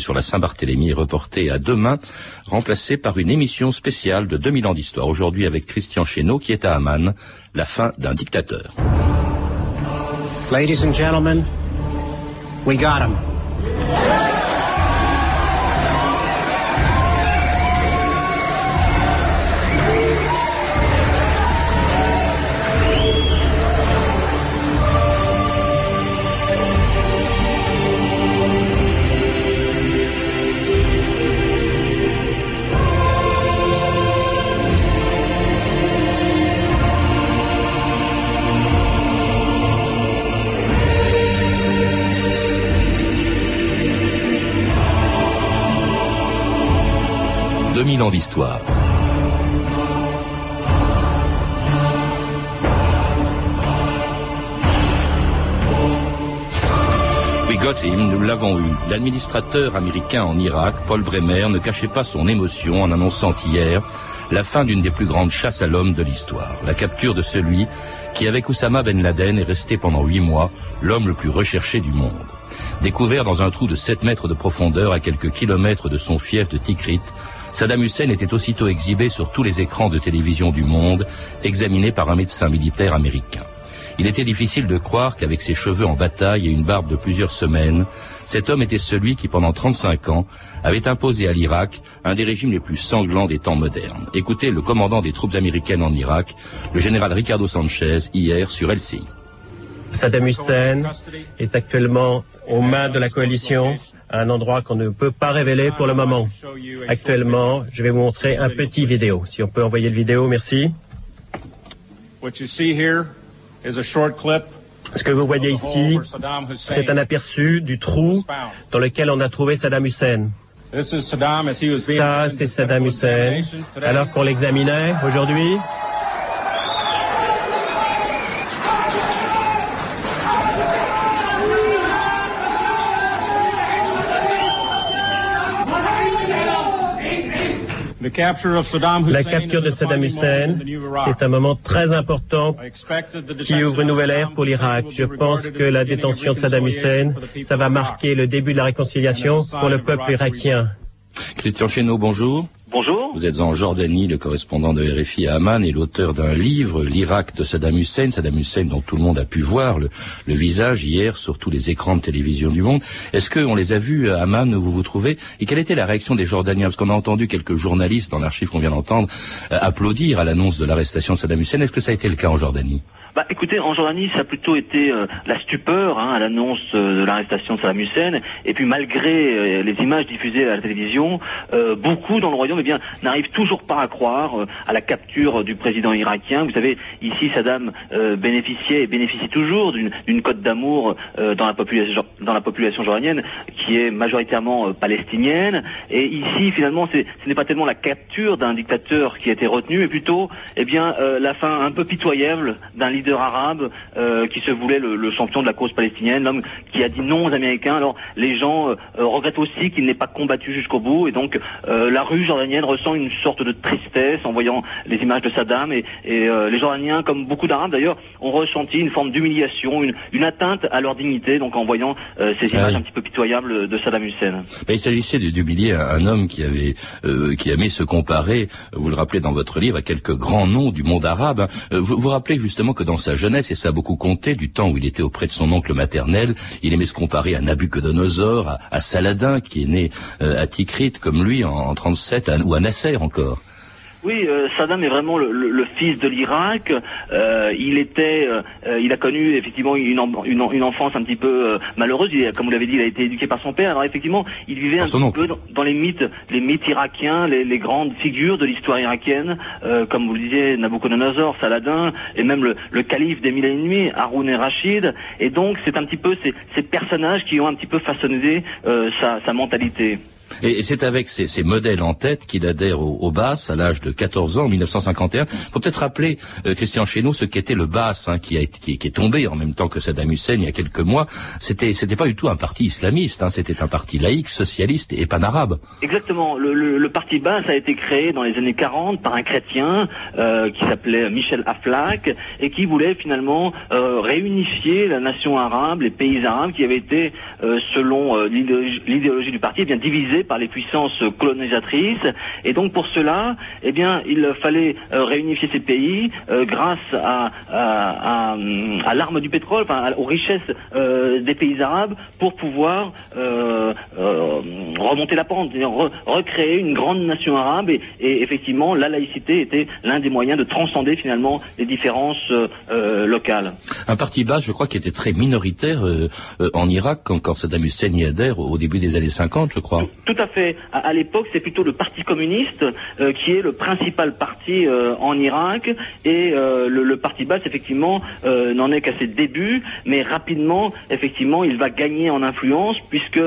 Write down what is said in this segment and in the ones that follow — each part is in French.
sur la Saint-Barthélemy est reportée à demain, remplacée par une émission spéciale de 2000 ans d'histoire. Aujourd'hui avec Christian Chesneau qui est à Amman, la fin d'un dictateur. Ladies and gentlemen, we got. 2000 ans d'histoire. We got him, nous l'avons eu. L'administrateur américain en Irak, Paul Bremer, ne cachait pas son émotion en annonçant hier la fin d'une des plus grandes chasses à l'homme de l'histoire, la capture de celui qui, avec Oussama Ben Laden, est resté pendant huit mois l'homme le plus recherché du monde. Découvert dans un trou de 7 mètres de profondeur à quelques kilomètres de son fief de Tikrit, Saddam Hussein était aussitôt exhibé sur tous les écrans de télévision du monde, examiné par un médecin militaire américain. Il était difficile de croire qu'avec ses cheveux en bataille et une barbe de plusieurs semaines, cet homme était celui qui, pendant 35 ans, avait imposé à l'Irak un des régimes les plus sanglants des temps modernes. Écoutez le commandant des troupes américaines en Irak, le général Ricardo Sanchez, hier sur LCI. Saddam Hussein est actuellement aux mains de la coalition un endroit qu'on ne peut pas révéler pour le moment. Actuellement, je vais vous montrer un petit vidéo. Si on peut envoyer le vidéo, merci. Ce que vous voyez ici, c'est un aperçu du trou dans lequel on a trouvé Saddam Hussein. Ça, c'est Saddam Hussein. Alors qu'on l'examinait aujourd'hui, La capture de Saddam Hussein, c'est un moment très important qui ouvre une nouvelle ère pour l'Irak. Je pense que la détention de Saddam Hussein, ça va marquer le début de la réconciliation pour le peuple irakien. Christian Chesneau, bonjour. Bonjour. Vous êtes en Jordanie, le correspondant de RFI à Amman et l'auteur d'un livre, L'Irak de Saddam Hussein. Saddam Hussein dont tout le monde a pu voir le, visage hier sur tous les écrans de télévision du monde. Est-ce qu'on les a vus à Amman où vous vous trouvez? Et quelle était la réaction des Jordaniens? Parce qu'on a entendu quelques journalistes dans l'archive qu'on vient d'entendre euh, applaudir à l'annonce de l'arrestation de Saddam Hussein. Est-ce que ça a été le cas en Jordanie? Bah, écoutez, en Jordanie, ça a plutôt été euh, la stupeur hein, à l'annonce euh, de l'arrestation de Saddam Hussein. Et puis, malgré euh, les images diffusées à la télévision, beaucoup dans le royaume, eh bien, n'arrivent toujours pas à croire à la capture du président irakien. Vous savez, ici, Saddam bénéficiait et bénéficie toujours d'une cote d'amour dans la population dans la population jordanienne, qui est majoritairement palestinienne. Et ici, finalement, ce n'est pas tellement la capture d'un dictateur qui a été retenu, mais plutôt, eh bien, la fin un peu pitoyable d'un leader arabe euh, qui se voulait le, champion de la cause palestinienne, l'homme qui a dit non aux Américains. Alors les gens euh, regrettent aussi qu'il n'ait pas combattu jusqu'au bout et donc euh, la rue jordanienne ressent une sorte de tristesse en voyant les images de Saddam et, les Jordaniens, comme beaucoup d'Arabes d'ailleurs, ont ressenti une forme d'humiliation, une, atteinte à leur dignité, donc en voyant ces images un petit peu pitoyables de Saddam Hussein. il s'agissait d'humilier un homme qui avait qui aimait se comparer, vous le rappelez dans votre livre, à quelques grands noms du monde arabe. Vous vous rappelez justement que dans sa jeunesse, et ça a beaucoup compté, du temps où il était auprès de son oncle maternel, il aimait se comparer à Nabucodonosor, à, Saladin, qui est né euh, à Tikrit, comme lui, en, en 37, ou à Nasser encore. Oui, euh, Saddam est vraiment le, le, fils de l'Irak. Euh, il était, euh, il a connu effectivement une, une, une enfance un petit peu malheureuse. Il, comme vous l'avez dit, il a été éduqué par son père. Alors effectivement, il vivait un petit peu dans, les mythes, les mythes irakiens, les, les grandes figures de l'histoire irakienne, comme vous le disiez, Nabucodonosor, Saladin, et même le, le calife des mille et une Haroun et Rachid. Et donc, c'est un petit peu ces, ces, personnages qui ont un petit peu façonné sa, sa mentalité. Et, c'est avec ces, modèles en tête qu'il adhère au, au BAS à l'âge de 14 ans en 1951. Il faut peut-être rappeler, euh, Christian Cheneau, ce qu'était le BAS, hein, qui, a, qui, qui, est tombé en même temps que Saddam Hussein il y a quelques mois. C'était, c'était pas du tout un parti islamiste, hein, c'était un parti laïque, socialiste et pan-arabe. Exactement. Le, le, le, parti BAS a été créé dans les années 40 par un chrétien euh, qui s'appelait Michel Aflaq et qui voulait finalement euh, réunifier la nation arabe, les pays arabes qui avaient été, euh, selon euh, l'idéologie du parti, eh bien divisés par les puissances colonisatrices. Et donc pour cela, eh bien, il fallait euh, réunifier ces pays euh, grâce à, l'arme du pétrole, aux richesses euh, des pays arabes, pour pouvoir remonter la pente, recréer une grande nation arabe. Et, effectivement, la laïcité était l'un des moyens de transcender finalement les différences locales. Un parti bas, je crois, qui était très minoritaire en Irak, quand, Saddam Hussein y adhère au début des années 50, je crois. Tout à fait. À, l'époque, c'est plutôt le Parti communiste qui est le principal parti euh, en Irak et euh, le, parti basse effectivement euh, n'en est qu'à ses débuts, mais rapidement effectivement il va gagner en influence puisque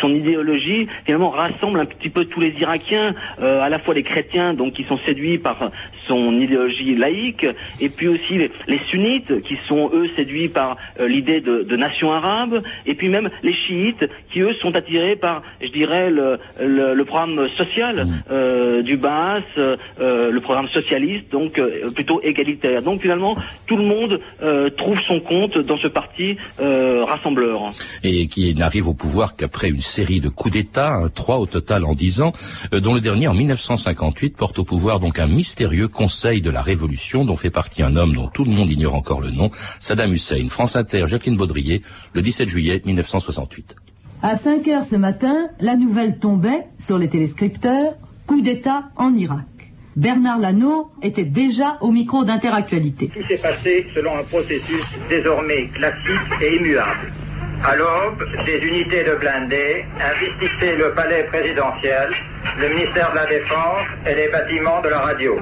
son idéologie finalement rassemble un petit peu tous les Irakiens, à la fois les chrétiens donc qui sont séduits par son idéologie laïque et puis aussi les, sunnites qui sont eux séduits par l'idée de, nation arabe et puis même les chiites qui eux sont attirés par je dirais le, le, programme social mmh. du Baas, le programme socialiste, donc euh, plutôt égalitaire. Donc finalement, tout le monde euh, trouve son compte dans ce parti euh, rassembleur. Et qui n'arrive au pouvoir qu'après une série de coups d'État, hein, trois au total en dix ans, dont le dernier en 1958 porte au pouvoir donc un mystérieux Conseil de la Révolution dont fait partie un homme dont tout le monde ignore encore le nom, Saddam Hussein. France Inter, Jacqueline Baudrier, le 17 juillet 1968. À 5 heures ce matin, la nouvelle tombait sur les téléscripteurs, coup d'État en Irak. Bernard Lano était déjà au micro d'Interactualité. Tout s'est passé selon un processus désormais classique et immuable? À l'aube, des unités de blindés investissaient le palais présidentiel, le ministère de la Défense et les bâtiments de la radio.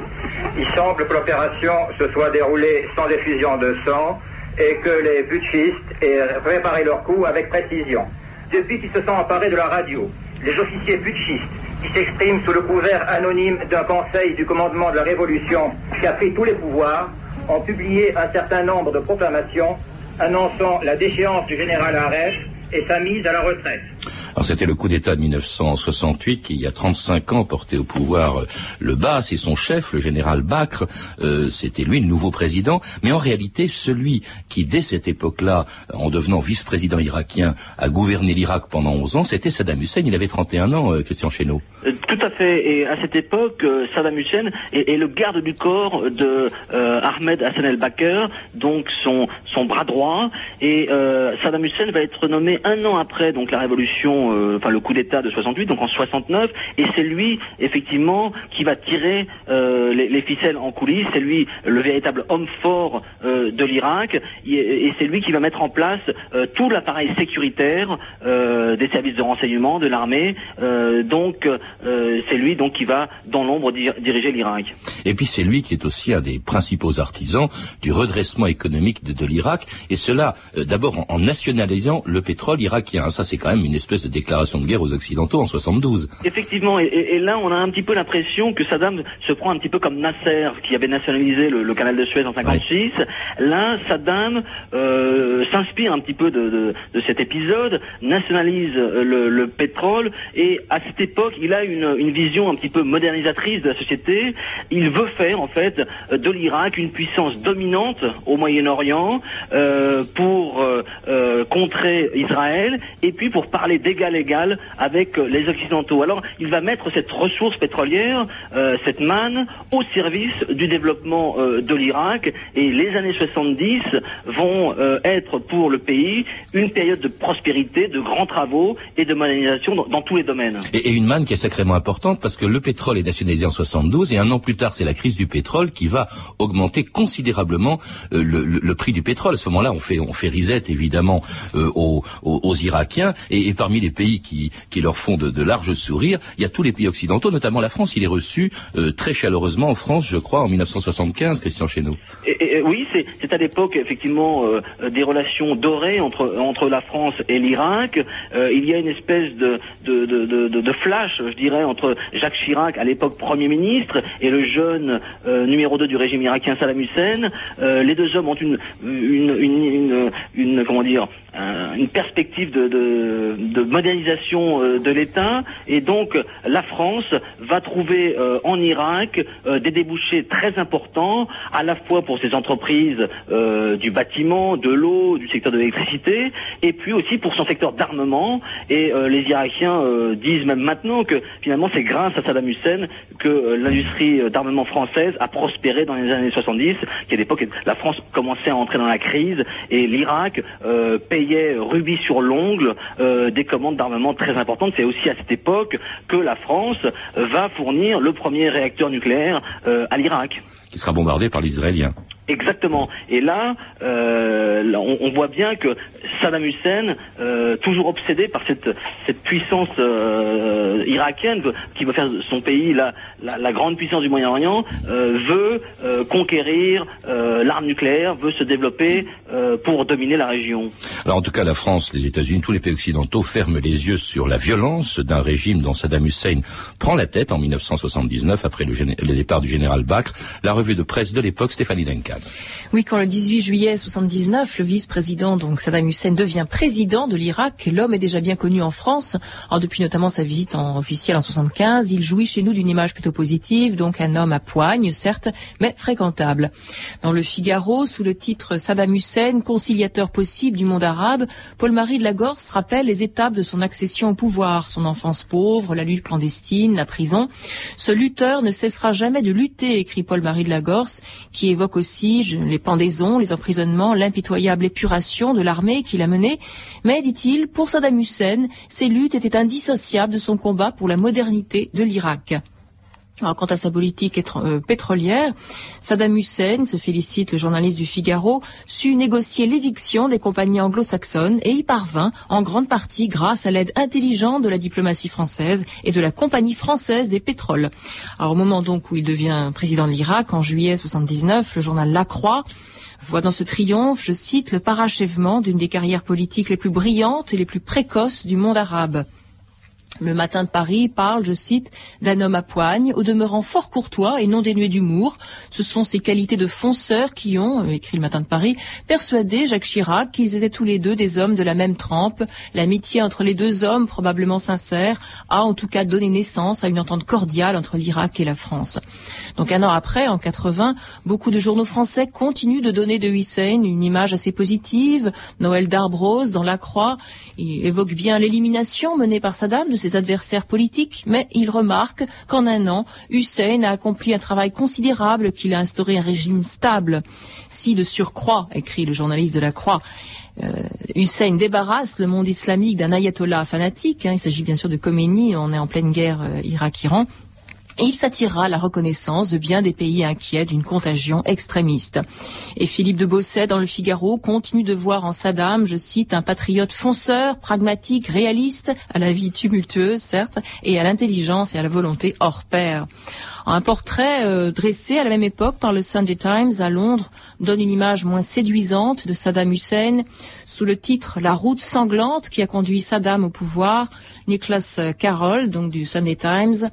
Il semble que l'opération se soit déroulée sans effusion de sang et que les putschistes aient préparé leur coup avec précision. Depuis qu'ils se sont emparés de la radio, les officiers putschistes qui s'exprime sous le couvert anonyme d'un conseil du commandement de la Révolution qui a pris tous les pouvoirs, ont publié un certain nombre de proclamations annonçant la déchéance du général Aref et sa mise à la retraite. C'était le coup d'État de 1968 qui, il y a 35 ans, portait au pouvoir euh, le Bas et son chef, le général Bakr. Euh, c'était lui le nouveau président. Mais en réalité, celui qui, dès cette époque-là, en devenant vice-président irakien, a gouverné l'Irak pendant 11 ans, c'était Saddam Hussein. Il avait 31 ans, euh, Christian Chesneau. tout à fait. Et à cette époque, Saddam Hussein est, le garde du corps de Ahmed Hassan el-Bakr, donc son, son bras droit. Et Saddam Hussein va être nommé un an après donc la révolution euh, enfin le coup d'État de 68, donc en 69, et c'est lui effectivement qui va tirer euh, les, ficelles en coulisses. C'est lui le véritable homme fort euh, de l'Irak, et, c'est lui qui va mettre en place tout l'appareil sécuritaire des services de renseignement de l'armée. donc c'est lui donc qui va dans l'ombre diriger l'Irak. Et puis c'est lui qui est aussi un des principaux artisans du redressement économique de, l'Irak, et cela d'abord en, nationalisant le pétrole irakien. Ça c'est quand même une espèce de déclaration de guerre aux Occidentaux en 72. Effectivement, et, là on a un petit peu l'impression que Saddam se prend un petit peu comme Nasser qui avait nationalisé le, canal de Suez en 56. Là, Saddam euh, s'inspire un petit peu de, cet épisode, nationalise euh, le, pétrole et à cette époque il a une, vision un petit peu modernisatrice de la société. Il veut faire en fait de l'Irak une puissance dominante au Moyen-Orient euh, pour contrer Israël et puis pour parler des égal égal avec euh, les Occidentaux. Alors il va mettre cette ressource pétrolière, euh, cette manne, au service du développement euh, de l'Irak et les années 70 vont être pour le pays une période de prospérité, de grands travaux et de modernisation dans, tous les domaines. Et, une manne qui est sacrément importante parce que le pétrole est nationalisé en 72 et un an plus tard c'est la crise du pétrole qui va augmenter considérablement le, prix du pétrole. À ce moment-là on fait on fait risette évidemment aux, aux, Irakiens et, et parmi les des pays qui, qui leur font de, larges sourires. Il y a tous les pays occidentaux, notamment la France. Il est reçu euh, très chaleureusement en France, je crois, en 1975, Christian Chesneau. Et, oui, c'est à l'époque effectivement euh, des relations dorées entre entre la France et l'Irak. Euh, il y a une espèce de de, de, flash, je dirais, entre Jacques Chirac, à l'époque Premier ministre, et le jeune numéro 2 du régime irakien Saddam Hussein. les deux hommes ont une une, une, une, comment dire une perspective de, de modernisation euh, de l'État. Et donc la France va trouver euh, en Irak euh, des débouchés très importants à la fois pour ses entreprises du bâtiment, de l'eau, du secteur de l'électricité et puis aussi pour son secteur d'armement. Et les Irakiens disent même maintenant que finalement c'est grâce à Saddam Hussein que l'industrie d'armement française a prospéré dans les années 70 qu'à l'époque la France commençait à entrer dans la crise et l'Irak payait rubis sur l'ongle des commandes d'armement très importantes. C'est aussi à cette époque que la France va fournir le premier réacteur nucléaire euh, à l'Irak. Qui sera bombardé par l'Israélien. Exactement. Et là, euh, on, voit bien que Saddam Hussein, euh, toujours obsédé par cette, cette puissance euh, irakienne qui veut faire son pays la, la, grande puissance du Moyen-Orient, veut conquérir l'arme nucléaire, veut se développer pour dominer la région. Alors en tout cas, la France, les États-Unis, tous les pays occidentaux ferment les yeux sur la violence d'un régime dont Saddam Hussein prend la tête en 1979 après le, départ du général Bakr. La revue de presse de l'époque, Stéphanie Duncan. Oui, quand le 18 juillet 79, le vice-président, donc Saddam Hussein, devient président de l'Irak, l'homme est déjà bien connu en France. Alors, depuis notamment sa visite en officielle en 75, il jouit chez nous d'une image plutôt positive, donc un homme à poigne, certes, mais fréquentable. Dans le Figaro, sous le titre Saddam Hussein, conciliateur possible du monde arabe, Paul-Marie de Lagorce rappelle les étapes de son accession au pouvoir, son enfance pauvre, la lutte clandestine, la prison. Ce lutteur ne cessera jamais de lutter, écrit Paul-Marie de Lagorce, qui évoque aussi les pendaisons, les emprisonnements, l'impitoyable épuration de l'armée qu'il a menée. Mais, dit-il, pour Saddam Hussein, ces luttes étaient indissociables de son combat pour la modernité de l'Irak. Quant à sa politique euh, pétrolière, Saddam Hussein, se félicite le journaliste du Figaro, sut négocier l'éviction des compagnies anglo-saxonnes et y parvint en grande partie grâce à l'aide intelligente de la diplomatie française et de la compagnie française des pétroles. Au moment donc où il devient président de l'Irak, en juillet 79, le journal La Croix voit dans ce triomphe, je cite, le parachèvement d'une des carrières politiques les plus brillantes et les plus précoces du monde arabe. Le matin de Paris parle, je cite, d'un homme à poigne, au demeurant fort courtois et non dénué d'humour. Ce sont ces qualités de fonceur qui ont, euh, écrit le matin de Paris, persuadé Jacques Chirac qu'ils étaient tous les deux des hommes de la même trempe. L'amitié entre les deux hommes, probablement sincère, a en tout cas donné naissance à une entente cordiale entre l'Irak et la France. Donc un an après, en 80, beaucoup de journaux français continuent de donner de Hussein une image assez positive. Noël Darbrose, dans La Croix, évoque bien l'élimination menée par Saddam ses adversaires politiques, mais il remarque qu'en un an, Hussein a accompli un travail considérable, qu'il a instauré un régime stable. Si de surcroît, écrit le journaliste de la Croix, euh, Hussein débarrasse le monde islamique d'un ayatollah fanatique, hein, il s'agit bien sûr de Khomeini, on est en pleine guerre euh, Irak-Iran, il s'attirera la reconnaissance de bien des pays inquiets d'une contagion extrémiste. Et Philippe de Bosset, dans le Figaro, continue de voir en Saddam, je cite, un patriote fonceur, pragmatique, réaliste, à la vie tumultueuse, certes, et à l'intelligence et à la volonté hors pair. Un portrait euh, dressé à la même époque par le Sunday Times à Londres donne une image moins séduisante de Saddam Hussein sous le titre La route sanglante qui a conduit Saddam au pouvoir. Nicholas Carroll, donc du Sunday Times,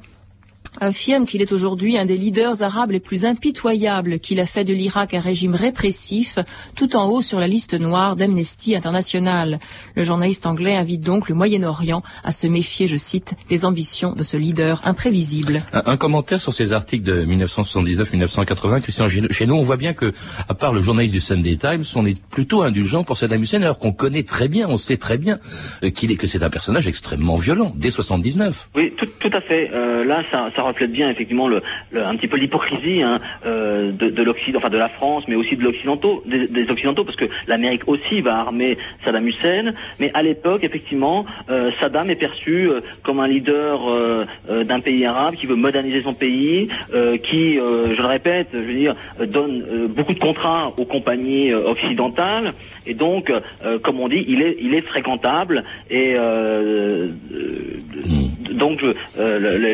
affirme qu'il est aujourd'hui un des leaders arabes les plus impitoyables, qu'il a fait de l'Irak un régime répressif, tout en haut sur la liste noire d'Amnesty International. Le journaliste anglais invite donc le Moyen-Orient à se méfier, je cite, des ambitions de ce leader imprévisible. Un, commentaire sur ces articles de 1979-1980, Christian Chez nous, on voit bien que, à part le journaliste du Sunday Times, on est plutôt indulgent pour Saddam Hussein, alors qu'on connaît très bien, on sait très bien euh, qu'il est que c'est un personnage extrêmement violent dès 79. Oui, tout, à fait. Euh, là, ça, ça reflète bien effectivement le, un petit peu l'hypocrisie hein, de, de l'Occident, enfin de la France, mais aussi de l'occidentaux, des, occidentaux, parce que l'Amérique aussi va armer Saddam Hussein. Mais à l'époque, effectivement, Saddam est perçu comme un leader d'un pays arabe qui veut moderniser son pays, qui, je le répète, je veux dire, donne beaucoup de contrats aux compagnies occidentales. Et donc, comme on dit, il est, il est fréquentable et euh, hmm. Donc euh,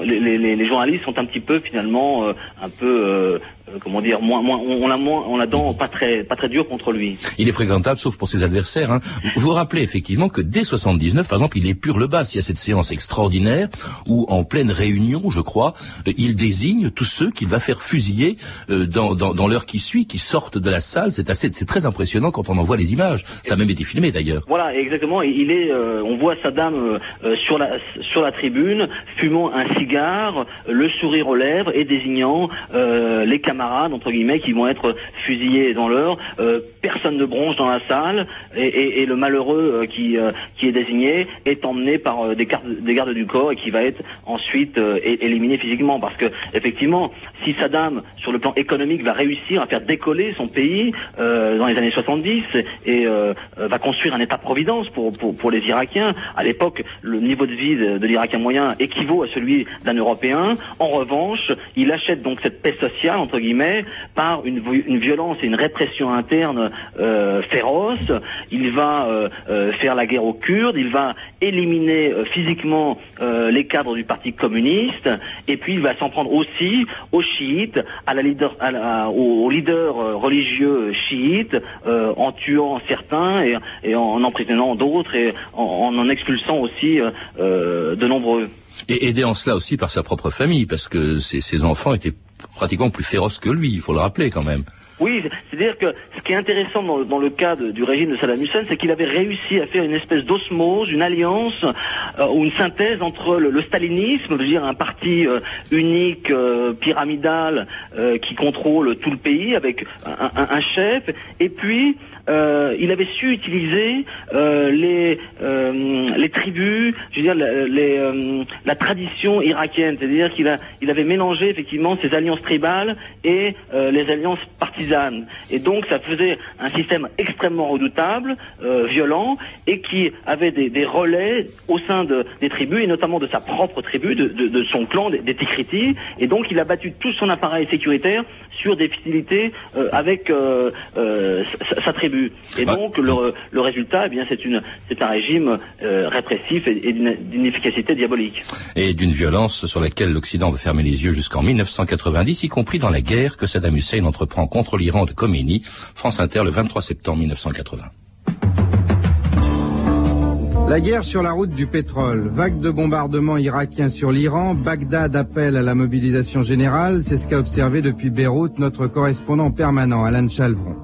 les, journalistes sont un petit peu finalement euh, un peu euh, comment dire, moins, moins, on a moins, on a dent pas très, pas très dur contre lui. Il est fréquentable, sauf pour ses adversaires. Hein. Vous vous rappelez effectivement que dès 79, par exemple, il est pur le bas. Il y a cette séance extraordinaire où, en pleine réunion, je crois, euh, il désigne tous ceux qu'il va faire fusiller euh, dans, dans, dans l'heure qui suit, qui sortent de la salle. C'est assez, c'est très impressionnant quand on en voit les images. Ça a même été filmé d'ailleurs. Voilà, exactement. Il est, on voit Saddam sur la sur la tribune, fumant un cigare, le sourire aux lèvres et désignant les camarades camarades entre guillemets qui vont être fusillés dans l'heure. Euh, personne ne bronche dans la salle et, le malheureux euh, qui euh, qui est désigné est emmené par des, des gardes du corps et qui va être ensuite éliminé physiquement parce que effectivement si Saddam sur le plan économique va réussir à faire décoller son pays dans les années 70 et va construire un État-providence pour, pour, les Irakiens. À l'époque, le niveau de vie de, l'Irakien moyen équivaut à celui d'un Européen. En revanche, il achète donc cette paix sociale par une, violence et une répression interne euh, féroce. Il va euh, euh, faire la guerre aux Kurdes, il va éliminer physiquement les cadres du Parti communiste, et puis il va s'en prendre aussi aux chiites, aux, leaders religieux chiites, en tuant certains et, en emprisonnant d'autres et en, expulsant aussi de nombreux. Et aidé en cela aussi par sa propre famille, parce que ses enfants étaient pratiquement plus féroce que lui, il faut le rappeler quand même. Oui, c'est-à-dire que ce qui est intéressant dans, le cas du régime de Saddam Hussein, c'est qu'il avait réussi à faire une espèce d'osmose, une alliance euh, ou une synthèse entre le, stalinisme, je veux dire un parti euh, unique, euh, pyramidal, qui contrôle tout le pays avec un chef, et puis euh, il avait su utiliser euh, les euh, les tribus, je veux dire la tradition irakienne, c'est-à-dire qu'il a il avait mélangé effectivement ses alliances tribales et les alliances partisanes, et donc ça faisait un système extrêmement redoutable, violent, et qui avait des, relais au sein de, des tribus et notamment de sa propre tribu, de, de, son clan des, des et donc il a battu tout son appareil sécuritaire sur des fidélités avec sa tribu. Et donc le, résultat, eh bien, c'est une, c'est un régime euh, répressif et, d'une efficacité diabolique. Et d'une violence sur laquelle l'Occident veut fermer les yeux jusqu'en 1990, y compris dans la guerre que Saddam Hussein entreprend contre l'Iran de Khomeini. France Inter le 23 septembre 1980. La guerre sur la route du pétrole, vague de bombardements irakiens sur l'Iran, Bagdad appelle à la mobilisation générale, c'est ce qu'a observé depuis Beyrouth notre correspondant permanent Alan Chalvron.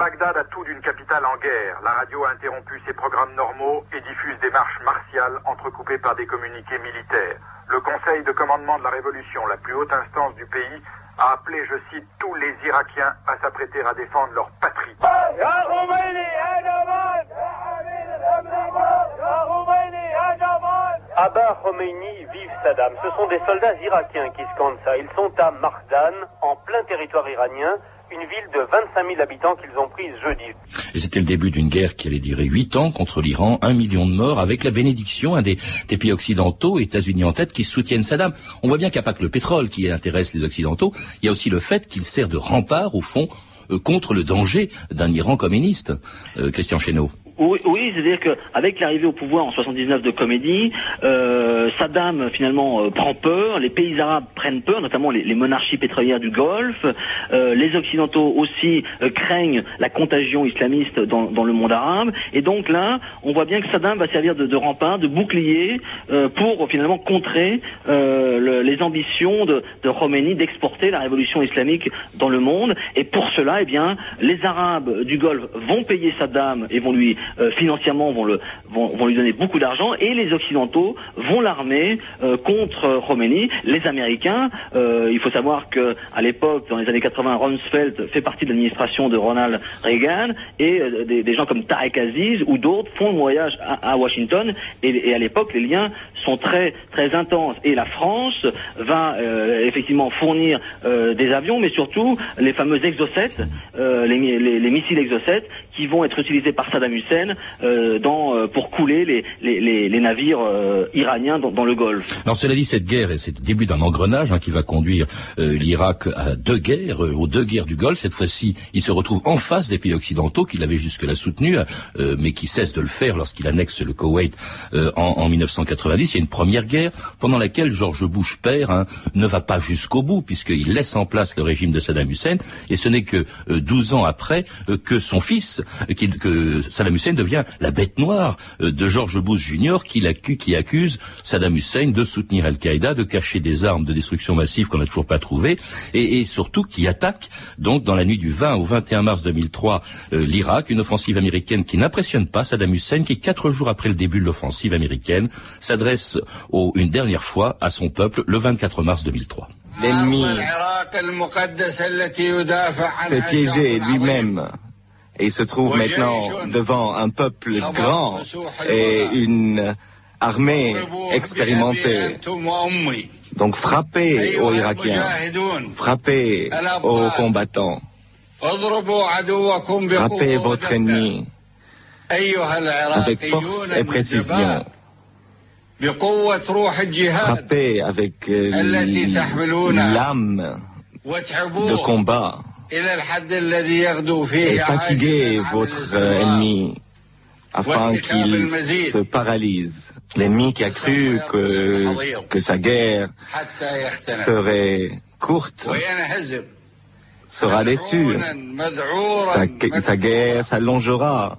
Bagdad a tout d'une capitale en guerre. La radio a interrompu ses programmes normaux et diffuse des marches martiales entrecoupées par des communiqués militaires. Le Conseil de commandement de la Révolution, la plus haute instance du pays, a appelé, je cite, tous les Irakiens à s'apprêter à défendre leur patrie. Abba Khomeini, vive Saddam. Ce sont des soldats irakiens qui scandent ça. Ils sont à Mardan, en plein territoire iranien une ville de 25 000 habitants qu'ils ont prise jeudi. C'était le début d'une guerre qui allait durer huit ans contre l'Iran, un million de morts, avec la bénédiction des, pays occidentaux, États-Unis en tête, qui soutiennent Saddam. On voit bien qu'il n'y a pas que le pétrole qui intéresse les Occidentaux, il y a aussi le fait qu'il sert de rempart, au fond, euh, contre le danger d'un Iran communiste. Euh, Christian Chesneau. Oui, c'est-à-dire qu'avec l'arrivée au pouvoir en 79 de Comédie, euh, Saddam finalement euh, prend peur, les pays arabes prennent peur, notamment les, monarchies pétrolières du Golfe, euh, les Occidentaux aussi craignent la contagion islamiste dans, le monde arabe, et donc là, on voit bien que Saddam va servir de, rempart, de bouclier pour finalement contrer les ambitions de, de Khomeini d'exporter la révolution islamique dans le monde, et pour cela, eh bien, les Arabes du Golfe vont payer Saddam et vont lui financièrement vont, lui donner beaucoup d'argent, et les Occidentaux vont l'armer contre Khomeini. Les Américains, il faut savoir que à l'époque, dans les années 80, Rumsfeld fait partie de l'administration de Ronald Reagan, et des, gens comme Tarek Aziz ou d'autres font le voyage à, Washington, et à l'époque, les liens sont très très intenses. Et la France va effectivement fournir des avions, mais surtout les fameux Exocet, euh, les, les, les, missiles Exocet, qui vont être utilisés par Saddam Hussein euh, dans, euh, pour couler les, les, navires euh, iraniens dans, le Golfe. Alors cela dit, cette guerre, c'est le début d'un engrenage hein, qui va conduire euh, l'Irak à deux guerres, aux deux guerres du Golfe. Cette fois-ci, il se retrouve en face des pays occidentaux qu'il avait jusque-là soutenus, mais qui cessent de le faire lorsqu'il annexe le Koweït en, en, 1990. Il y a une première guerre pendant laquelle George Bush père hein, ne va pas jusqu'au bout puisqu'il laisse en place le régime de Saddam Hussein et ce n'est que 12 ans après que son fils que Saddam Hussein devient la bête noire euh, de George Bush Jr. qui, accuse Saddam Hussein de soutenir Al-Qaïda, de cacher des armes de destruction massive qu'on n'a toujours pas trouvées, et, et, surtout qui attaque donc dans la nuit du 20 au 21 mars 2003 euh, l'Irak, une offensive américaine qui n'impressionne pas Saddam Hussein, qui quatre jours après le début de l'offensive américaine s'adresse une dernière fois à son peuple le 24 mars 2003. L'ennemi s'est piégé lui-même et se trouve maintenant devant un peuple grand et une armée expérimentée. Donc frappez aux Irakiens, frappez aux combattants, frappez votre ennemi avec force et précision. Frappez avec euh, l'âme de combat. et fatiguez votre ennemi afin qu'il se paralyse. L'ennemi qui a cru que, que sa guerre serait courte sera déçu. Sa, sa guerre s'allongera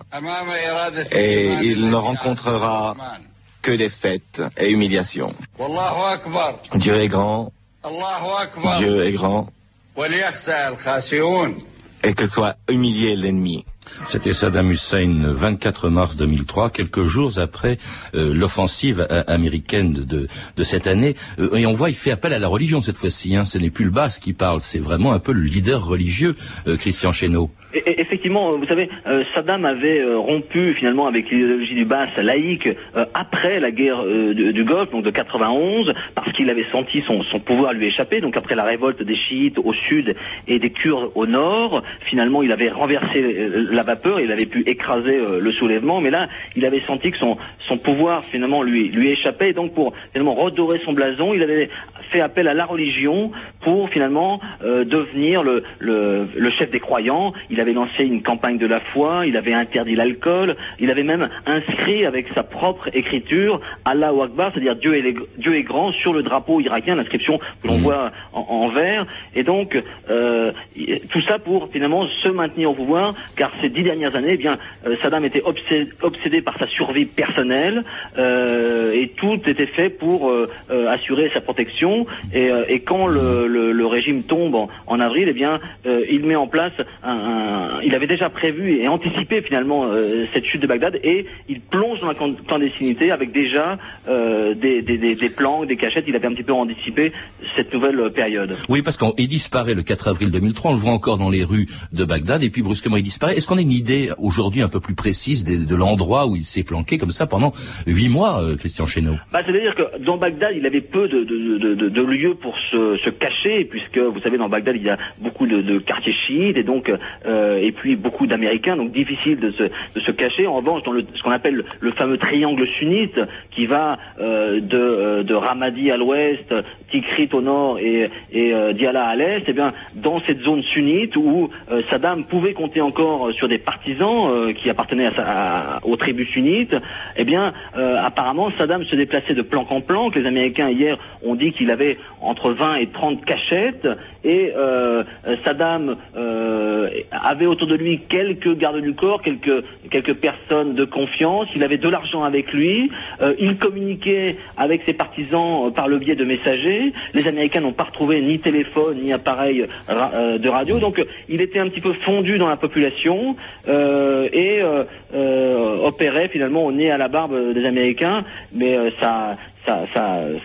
et il ne rencontrera que défaites et humiliations. Dieu est grand. Dieu est grand et que soit humilié l'ennemi. C'était Saddam Hussein, 24 mars 2003, quelques jours après euh, l'offensive américaine de, de, cette année. Euh, et on voit, il fait appel à la religion cette fois-ci. Hein. Ce n'est plus le Basse qui parle, c'est vraiment un peu le leader religieux, euh, Christian Chesneau. effectivement, vous savez, Saddam avait rompu finalement avec l'idéologie du Basse laïque après la guerre du, Golfe, donc de 91, parce qu'il avait senti son, son pouvoir lui échapper. Donc après la révolte des chiites au sud et des Kurdes au nord, finalement, il avait renversé la vapeur, il avait pu écraser euh, le soulèvement, mais là, il avait senti que son, son pouvoir finalement lui, lui échappait, et donc pour finalement redorer son blason, il avait fait appel à la religion pour finalement euh, devenir le, le, le, chef des croyants. Il avait lancé une campagne de la foi, il avait interdit l'alcool, il avait même inscrit avec sa propre écriture Allah Akbar, c'est-à-dire Dieu est, Dieu est grand sur le drapeau irakien, l'inscription que l'on mmh. voit en, en, vert. Et donc euh, tout ça pour finalement se maintenir au pouvoir, car ces dix dernières années, eh bien euh, Saddam était obsédé, par sa survie personnelle euh, et tout était fait pour euh, assurer sa protection et, quand le, régime tombe en, avril, eh bien, il met en place un, Il avait déjà prévu et anticipé finalement cette chute de Bagdad et il plonge dans la clandestinité avec déjà des, des, plans, des cachettes. Il avait un petit peu anticipé cette nouvelle période. Oui, parce qu'il disparaît le 4 avril 2003. On le voit encore dans les rues de Bagdad et puis brusquement il disparaît. Est-ce qu'on a une idée aujourd'hui un peu plus précise de, l'endroit où il s'est planqué comme ça pendant huit mois, Christian Chesneau bah, C'est-à-dire que dans Bagdad, il avait peu de, lieux pour se, cacher, puisque vous savez dans Bagdad il y a beaucoup de, quartiers chiites et donc euh, et puis beaucoup d'Américains, donc difficile de se, cacher. En revanche, dans ce qu'on appelle le, fameux triangle sunnite, qui va euh, de, euh, Ramadi à l'ouest, Tikrit au nord et, et euh, Diyala à l'est, eh bien dans cette zone sunnite où euh, Saddam pouvait compter encore sur des partisans qui appartenaient à, aux tribus sunnites, eh bien apparemment Saddam se déplaçait de planque en planque. Les Américains hier ont dit qu'il avait entre 20 et 30 cachettes et euh, Saddam euh, avait autour de lui quelques gardes du corps, quelques quelques personnes de confiance. Il avait de l'argent avec lui. Euh, il communiquait avec ses partisans par le biais de messagers. Les Américains n'ont pas retrouvé ni téléphone ni appareil de radio, donc il était un petit peu fondu dans la population. l'Union et opérait finalement au nez à la barbe des Américains, mais sa, sa,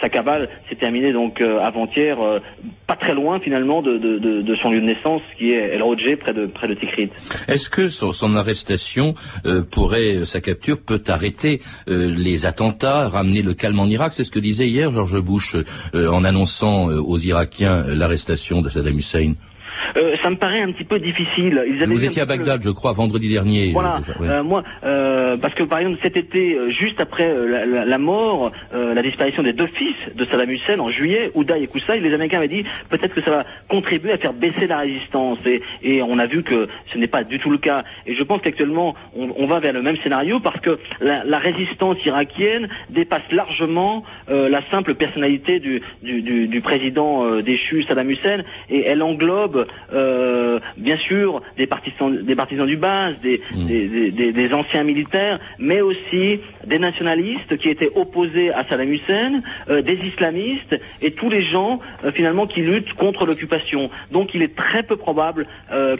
sa, cabale s'est terminée donc euh, avant-hier, euh, pas très loin finalement de, de, de, son lieu de naissance, qui est El Rodje, près de près de Tikrit. Est-ce que son, arrestation euh, pourrait, sa capture peut arrêter les attentats, ramener le calme en Irak? C'est ce que disait hier George Bush en annonçant aux Irakiens l'arrestation de Saddam Hussein. Euh, ça me paraît un petit peu difficile. Ils Vous étiez à Bagdad, je crois, vendredi dernier. Voilà. Euh, moi, euh, parce que par exemple cet été, juste après la, la, mort, la disparition des deux fils de Saddam Hussein en juillet, Ouda et Koussaï, les Américains avaient dit peut-être que ça va contribuer à faire baisser la résistance. Et, et on a vu que ce n'est pas du tout le cas. Et je pense qu'actuellement, on, on, va vers le même scénario parce que la, la résistance irakienne dépasse largement la simple personnalité du, du, du, du président déchu Saddam Hussein et elle englobe euh, bien sûr des partisans, des partisans du bas, mm. des, des, des, anciens militaires, mais aussi des nationalistes qui étaient opposés à Saddam Hussein, euh, des islamistes et tous les gens euh, finalement qui luttent contre l'occupation. Donc il est très peu probable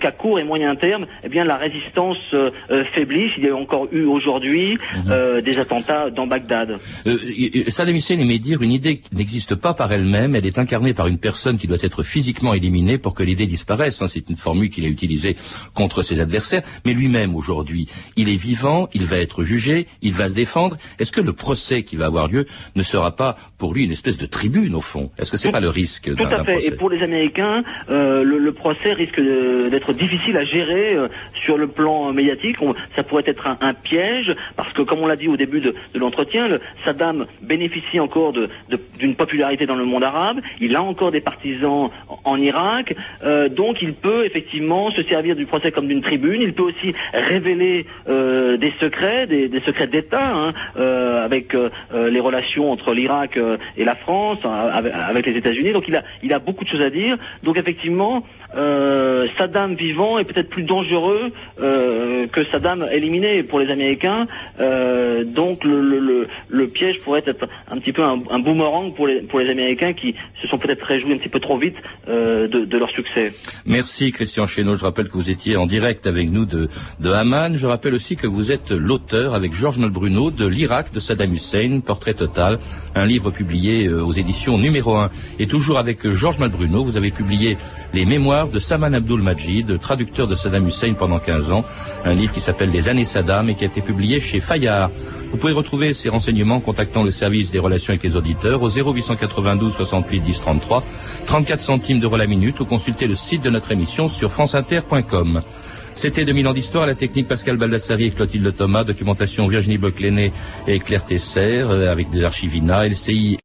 qu'à court et moyen terme, eh bien la résistance faiblisse. Il y a encore eu aujourd'hui mm-hmm. des attentats dans Bagdad. Saddam Hussein aimait dire une idée qui n'existe pas par elle-même, elle est incarnée par une personne qui doit être physiquement éliminée pour que l'idée disparaisse Hein, c'est une formule qu'il a utilisée contre ses adversaires. Mais lui-même, aujourd'hui, il est vivant, il va être jugé, il va se défendre. Est-ce que le procès qui va avoir lieu ne sera pas pour lui une espèce de tribune, au fond? Est-ce que c'est pas le risque Tout à fait. Et pour les Américains, euh, le, procès risque d'être difficile à gérer euh, sur le plan médiatique. ça pourrait être un, piège, parce que, comme on l'a dit au début de, l'entretien, Saddam bénéficie encore d'une popularité dans le monde arabe. Il a encore des partisans en, Irak. Euh, donc il peut effectivement se servir du procès comme d'une tribune. Il peut aussi révéler euh, des secrets, des, secrets d'État, hein, euh, avec euh, les relations entre l'Irak et la France, avec, les États-Unis. Donc il a, il a beaucoup de choses à dire. Donc effectivement, Saddam vivant est peut-être plus dangereux que Saddam éliminé pour les Américains. donc le, le, piège pourrait être un petit peu un, boomerang pour les, pour les Américains qui se sont peut-être réjouis un petit peu trop vite de, de leur succès. Merci Christian Chénaud. Je rappelle que vous étiez en direct avec nous de, de Haman. Je rappelle aussi que vous êtes l'auteur avec Georges Bruno de l'Irak de Saddam Hussein, Portrait total, un livre publié euh, aux éditions numéro 1. Et toujours avec Georges Malbruno, vous avez publié les mémoires de Saman Abdul Majid, traducteur de Saddam Hussein pendant 15 ans, un livre qui s'appelle Les années Saddam et qui a été publié chez Fayard. Vous pouvez retrouver ces renseignements en contactant le service des relations avec les auditeurs au 0892 68 10 33, 34 centimes d'euros la minute ou consulter le site de notre émission sur franceinter.com. C'était 2000 ans d'histoire à la technique Pascal Baldassari et Clotilde Thomas, documentation Virginie Boclené et Claire Tesser, euh, avec des archivina, LCI